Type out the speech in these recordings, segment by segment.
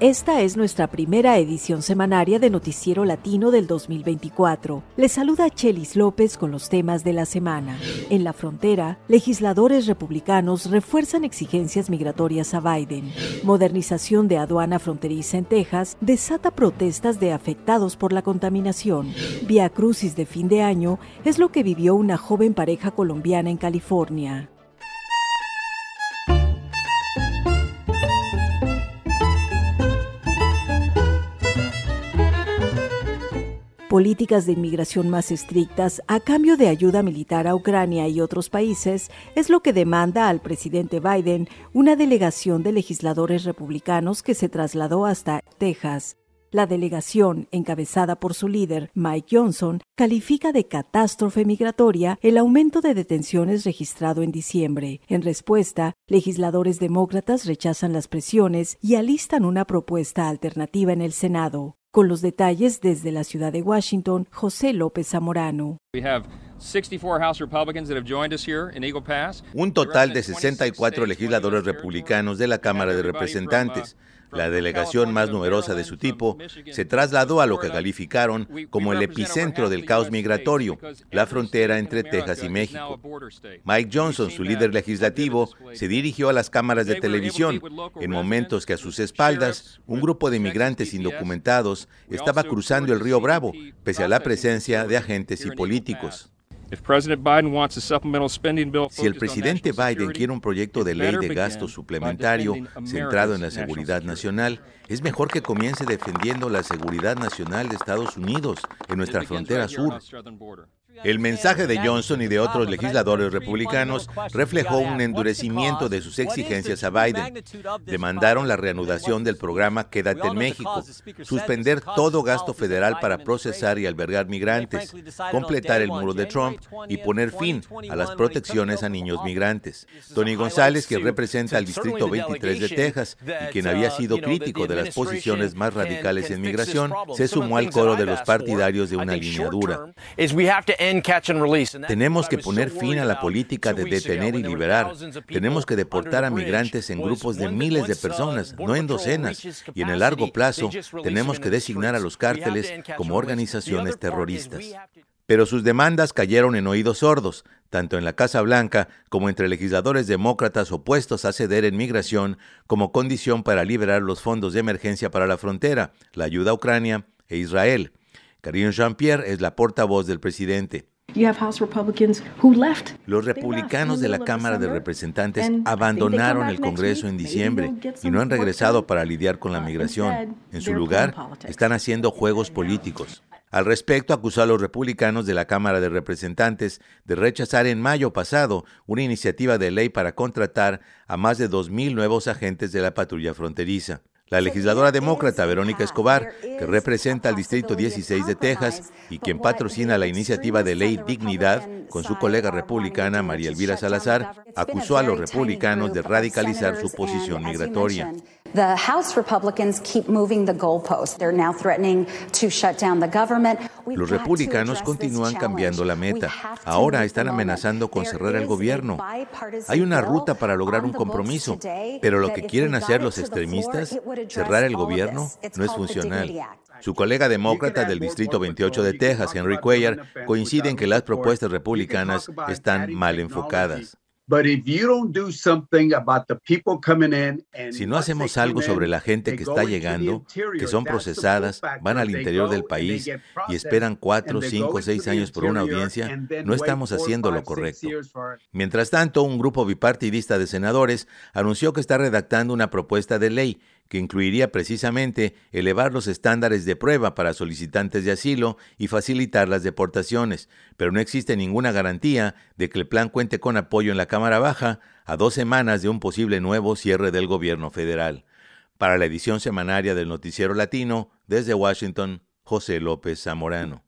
Esta es nuestra primera edición semanaria de Noticiero Latino del 2024. Les saluda Chelis López con los temas de la semana. En la frontera, legisladores republicanos refuerzan exigencias migratorias a Biden. Modernización de aduana fronteriza en Texas desata protestas de afectados por la contaminación. Via Crucis de fin de año es lo que vivió una joven pareja colombiana en California. Políticas de inmigración más estrictas a cambio de ayuda militar a Ucrania y otros países es lo que demanda al presidente Biden una delegación de legisladores republicanos que se trasladó hasta Texas. La delegación, encabezada por su líder, Mike Johnson, califica de catástrofe migratoria el aumento de detenciones registrado en diciembre. En respuesta, legisladores demócratas rechazan las presiones y alistan una propuesta alternativa en el Senado. Con los detalles desde la ciudad de Washington, José López Zamorano. Un total de 64 legisladores republicanos de la Cámara de Representantes la delegación más numerosa de su tipo, se trasladó a lo que calificaron como el epicentro del caos migratorio, la frontera entre Texas y México. Mike Johnson, su líder legislativo, se dirigió a las cámaras de televisión en momentos que a sus espaldas un grupo de inmigrantes indocumentados estaba cruzando el río Bravo, pese a la presencia de agentes y políticos. Si el presidente Biden quiere un proyecto de ley de gasto suplementario centrado en la seguridad nacional, es mejor que comience defendiendo la seguridad nacional de Estados Unidos en nuestra frontera sur. El mensaje de Johnson y de otros legisladores republicanos reflejó un endurecimiento de sus exigencias a Biden. Demandaron la reanudación del programa Quédate en México, suspender todo gasto federal para procesar y albergar migrantes, completar el muro de Trump y poner fin a las protecciones a niños migrantes. Tony González, quien representa al Distrito 23 de Texas y quien había sido crítico de las posiciones más radicales en migración, se sumó al coro de los partidarios de una línea dura. Tenemos que poner fin a la política de detener y liberar. Tenemos que deportar a migrantes en grupos de miles de personas, no en docenas. Y en el largo plazo, tenemos que designar a los cárteles como organizaciones terroristas. Pero sus demandas cayeron en oídos sordos, tanto en la Casa Blanca como entre legisladores demócratas opuestos a ceder en migración como condición para liberar los fondos de emergencia para la frontera, la ayuda a Ucrania e Israel. Karine Jean-Pierre es la portavoz del presidente. Los republicanos de la Cámara de Representantes abandonaron el Congreso en diciembre y no han regresado para lidiar con la migración. En su lugar, están haciendo juegos políticos. Al respecto, acusó a los republicanos de la Cámara de Representantes de rechazar en mayo pasado una iniciativa de ley para contratar a más de 2.000 nuevos agentes de la patrulla fronteriza. La legisladora demócrata Verónica Escobar, que representa al Distrito 16 de Texas y quien patrocina la iniciativa de ley Dignidad con su colega republicana María Elvira Salazar, acusó a los republicanos de radicalizar su posición migratoria. Los republicanos continúan cambiando la meta. Ahora están amenazando con cerrar el gobierno. Hay una ruta para lograr un compromiso, pero lo que quieren hacer los extremistas, cerrar el gobierno, no es funcional. Su colega demócrata del Distrito 28 de Texas, Henry Cuellar, coincide en que las propuestas republicanas están mal enfocadas. Si no hacemos algo sobre la gente que está llegando, que son procesadas, van al interior del país y esperan cuatro, cinco, seis años por una audiencia, no estamos haciendo lo correcto. Mientras tanto, un grupo bipartidista de senadores anunció que está redactando una propuesta de ley que incluiría precisamente elevar los estándares de prueba para solicitantes de asilo y facilitar las deportaciones, pero no existe ninguna garantía de que el plan cuente con apoyo en la Cámara Baja a dos semanas de un posible nuevo cierre del gobierno federal. Para la edición semanaria del Noticiero Latino, desde Washington, José López Zamorano.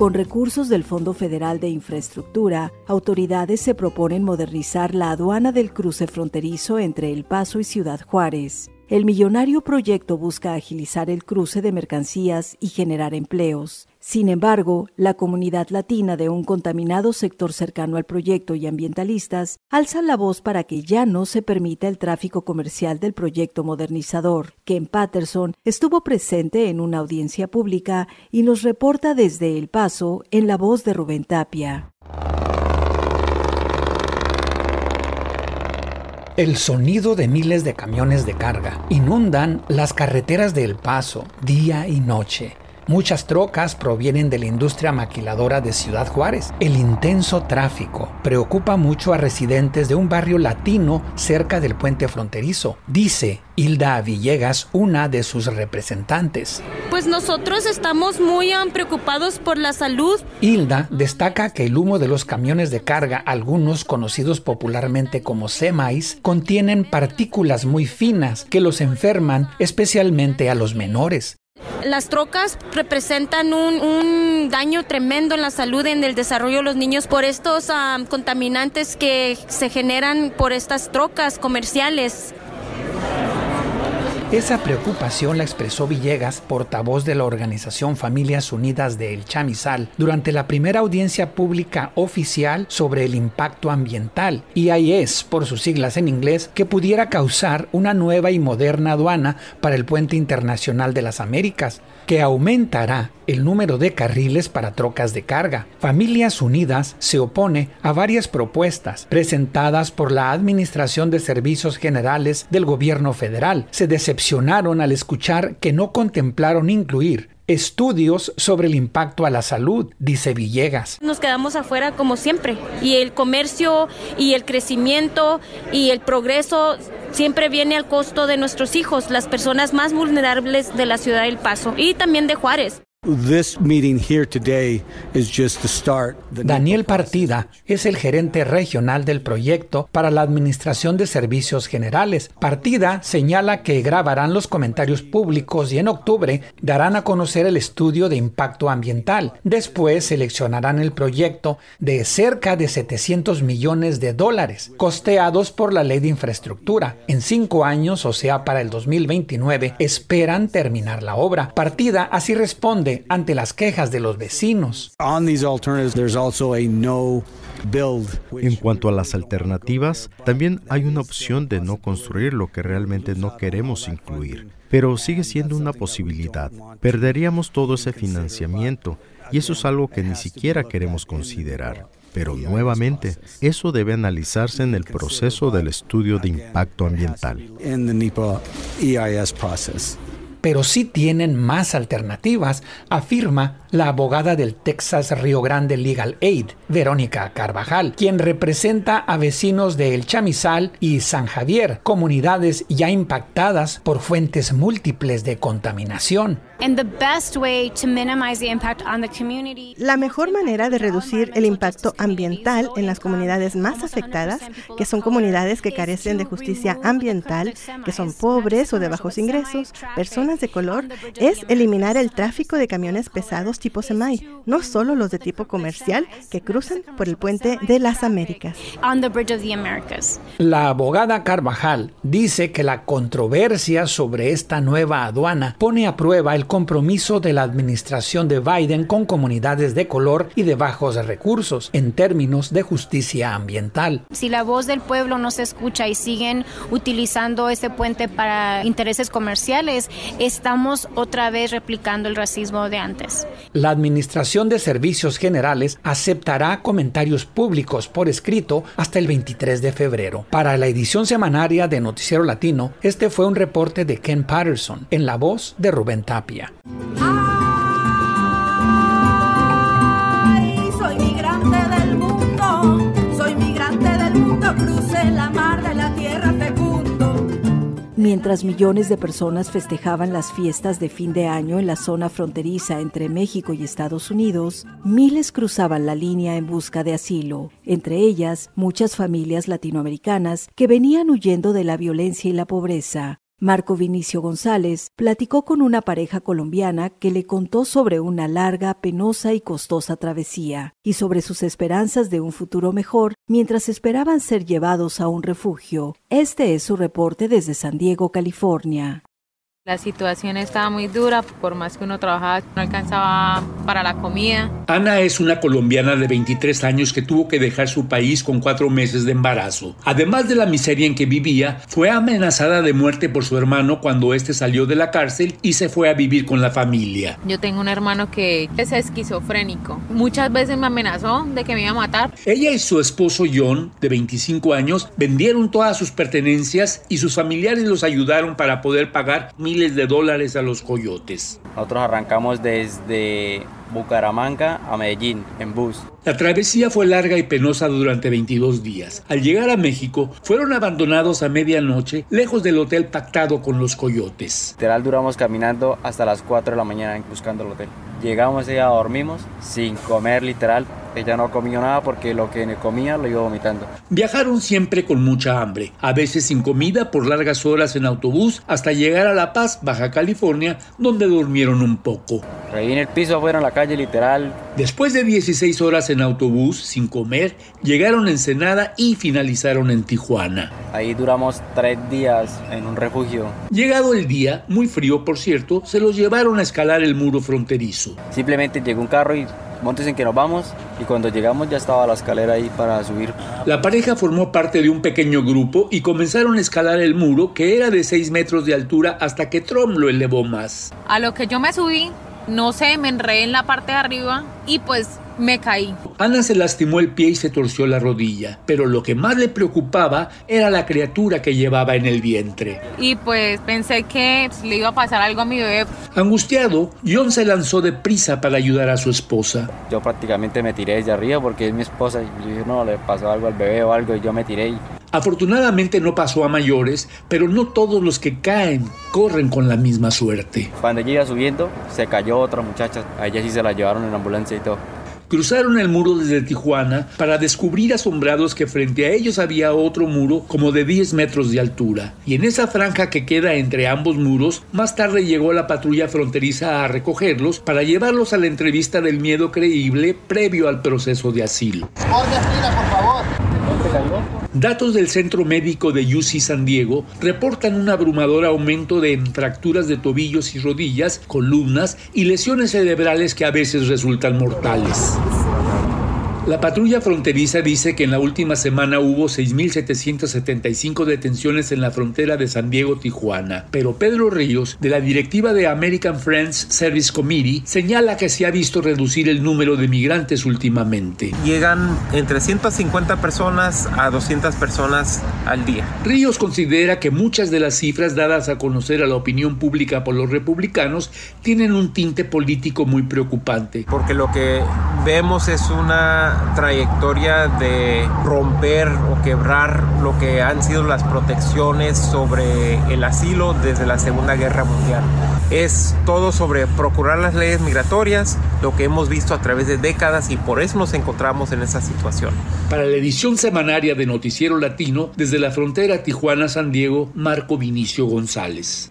Con recursos del Fondo Federal de Infraestructura, autoridades se proponen modernizar la aduana del cruce fronterizo entre El Paso y Ciudad Juárez. El millonario proyecto busca agilizar el cruce de mercancías y generar empleos. Sin embargo, la comunidad latina de un contaminado sector cercano al proyecto y ambientalistas alzan la voz para que ya no se permita el tráfico comercial del proyecto modernizador. Ken Patterson estuvo presente en una audiencia pública y nos reporta desde El Paso en la voz de Rubén Tapia. El sonido de miles de camiones de carga inundan las carreteras de El Paso día y noche. Muchas trocas provienen de la industria maquiladora de Ciudad Juárez. El intenso tráfico preocupa mucho a residentes de un barrio latino cerca del puente fronterizo, dice Hilda Villegas, una de sus representantes. Pues nosotros estamos muy um, preocupados por la salud. Hilda destaca que el humo de los camiones de carga, algunos conocidos popularmente como semis, contienen partículas muy finas que los enferman, especialmente a los menores. Las trocas representan un, daño tremendo en la salud, en el desarrollo de los niños por estos ah, contaminantes que se generan por estas trocas comerciales. Esa preocupación la expresó Villegas, portavoz de la organización Familias Unidas de El Chamizal, durante la primera audiencia pública oficial sobre el impacto ambiental, EIS por sus siglas en inglés, que pudiera causar una nueva y moderna aduana para el puente internacional de las Américas, que aumentará el número de carriles para trocas de carga. Familias Unidas se opone a varias propuestas presentadas por la Administración de Servicios Generales del Gobierno Federal. Se decepcionaron al escuchar que no contemplaron incluir estudios sobre el impacto a la salud, dice Villegas. Nos quedamos afuera como siempre y el comercio y el crecimiento y el progreso siempre viene al costo de nuestros hijos, las personas más vulnerables de la ciudad del Paso y también de Juárez. Daniel Partida es el gerente regional del proyecto para la Administración de Servicios Generales. Partida señala que grabarán los comentarios públicos y en octubre darán a conocer el estudio de impacto ambiental. Después seleccionarán el proyecto de cerca de 700 millones de dólares, costeados por la Ley de Infraestructura. En cinco años, o sea, para el 2029, esperan terminar la obra. Partida así responde ante las quejas de los vecinos. En cuanto a las alternativas, también hay una opción de no construir lo que realmente no queremos incluir, pero sigue siendo una posibilidad. Perderíamos todo ese financiamiento y eso es algo que ni siquiera queremos considerar. Pero nuevamente, eso debe analizarse en el proceso del estudio de impacto ambiental pero sí tienen más alternativas, afirma la abogada del Texas Río Grande Legal Aid, Verónica Carvajal, quien representa a vecinos de El Chamizal y San Javier, comunidades ya impactadas por fuentes múltiples de contaminación. La mejor manera de reducir el impacto ambiental en las comunidades más afectadas, que son comunidades que carecen de justicia ambiental, que son pobres o de bajos ingresos, personas de color, es eliminar el tráfico de camiones pesados tipo semi, no solo los de tipo comercial que cruzan por el puente de las Américas. La abogada Carvajal dice que la controversia sobre esta nueva aduana pone a prueba el compromiso de la administración de Biden con comunidades de color y de bajos recursos en términos de justicia ambiental. Si la voz del pueblo no se escucha y siguen utilizando ese puente para intereses comerciales, estamos otra vez replicando el racismo de antes. La Administración de Servicios Generales aceptará comentarios públicos por escrito hasta el 23 de febrero. Para la edición semanaria de Noticiero Latino, este fue un reporte de Ken Patterson en la voz de Rubén Tapia. Soy migrante del mundo, soy migrante del mundo, crucé la mar de la tierra fecundo. Mientras millones de personas festejaban las fiestas de fin de año en la zona fronteriza entre México y Estados Unidos, miles cruzaban la línea en busca de asilo, entre ellas muchas familias latinoamericanas que venían huyendo de la violencia y la pobreza. Marco Vinicio González platicó con una pareja colombiana que le contó sobre una larga, penosa y costosa travesía y sobre sus esperanzas de un futuro mejor mientras esperaban ser llevados a un refugio. Este es su reporte desde San Diego, California. La situación estaba muy dura, por más que uno trabajaba, no alcanzaba para la comida. Ana es una colombiana de 23 años que tuvo que dejar su país con cuatro meses de embarazo. Además de la miseria en que vivía, fue amenazada de muerte por su hermano cuando éste salió de la cárcel y se fue a vivir con la familia. Yo tengo un hermano que es esquizofrénico. Muchas veces me amenazó de que me iba a matar. Ella y su esposo John, de 25 años, vendieron todas sus pertenencias y sus familiares los ayudaron para poder pagar miles de dólares a los coyotes. Nosotros arrancamos desde Bucaramanga a Medellín en bus. La travesía fue larga y penosa durante 22 días. Al llegar a México, fueron abandonados a medianoche, lejos del hotel pactado con los coyotes. Literal duramos caminando hasta las 4 de la mañana buscando el hotel. Llegamos ya dormimos sin comer literal. Ella no comió nada porque lo que comía lo iba vomitando. Viajaron siempre con mucha hambre, a veces sin comida por largas horas en autobús hasta llegar a La Paz, Baja California, donde durmieron un poco. Ahí en el piso afuera en la calle literal. Después de 16 horas en autobús sin comer, llegaron a Ensenada y finalizaron en Tijuana. Ahí duramos tres días en un refugio. Llegado el día, muy frío por cierto, se los llevaron a escalar el muro fronterizo. Simplemente llegó un carro y montes en que nos vamos y cuando llegamos ya estaba la escalera ahí para subir. La pareja formó parte de un pequeño grupo y comenzaron a escalar el muro que era de 6 metros de altura hasta que Trump lo elevó más. A lo que yo me subí, no sé, me enredé en la parte de arriba y pues me caí. Ana se lastimó el pie y se torció la rodilla, pero lo que más le preocupaba era la criatura que llevaba en el vientre. Y pues pensé que le iba a pasar algo a mi bebé. Angustiado, John se lanzó de prisa para ayudar a su esposa. Yo prácticamente me tiré desde arriba porque es mi esposa y yo dije, no, le pasó algo al bebé o algo y yo me tiré y Afortunadamente no pasó a mayores, pero no todos los que caen corren con la misma suerte. Cuando ella iba subiendo, se cayó otra muchacha. A ella sí se la llevaron en ambulancia y todo. Cruzaron el muro desde Tijuana para descubrir asombrados que frente a ellos había otro muro como de 10 metros de altura. Y en esa franja que queda entre ambos muros, más tarde llegó la patrulla fronteriza a recogerlos para llevarlos a la entrevista del miedo creíble previo al proceso de asilo. por favor. Datos del Centro Médico de UC San Diego reportan un abrumador aumento de fracturas de tobillos y rodillas, columnas y lesiones cerebrales que a veces resultan mortales. La patrulla fronteriza dice que en la última semana hubo 6.775 detenciones en la frontera de San Diego-Tijuana, pero Pedro Ríos, de la directiva de American Friends Service Committee, señala que se ha visto reducir el número de migrantes últimamente. Llegan entre 150 personas a 200 personas al día. Ríos considera que muchas de las cifras dadas a conocer a la opinión pública por los republicanos tienen un tinte político muy preocupante. Porque lo que vemos es una trayectoria de romper o quebrar lo que han sido las protecciones sobre el asilo desde la Segunda Guerra Mundial. Es todo sobre procurar las leyes migratorias, lo que hemos visto a través de décadas y por eso nos encontramos en esa situación. Para la edición semanaria de Noticiero Latino, desde la frontera Tijuana-San Diego, Marco Vinicio González.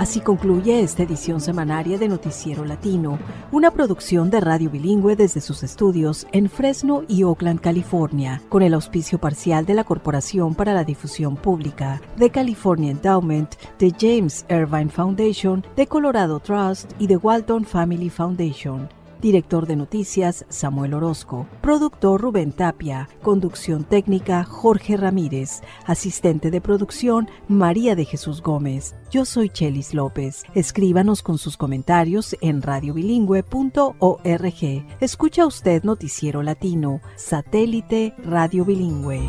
Así concluye esta edición semanaria de Noticiero Latino, una producción de radio bilingüe desde sus estudios en Fresno y Oakland, California, con el auspicio parcial de la Corporación para la Difusión Pública, de California Endowment, de James Irvine Foundation, de Colorado Trust y de Walton Family Foundation. Director de Noticias, Samuel Orozco. Productor, Rubén Tapia. Conducción técnica, Jorge Ramírez. Asistente de producción, María de Jesús Gómez. Yo soy Chelis López. Escríbanos con sus comentarios en radiobilingüe.org. Escucha usted Noticiero Latino, satélite Radio Bilingüe.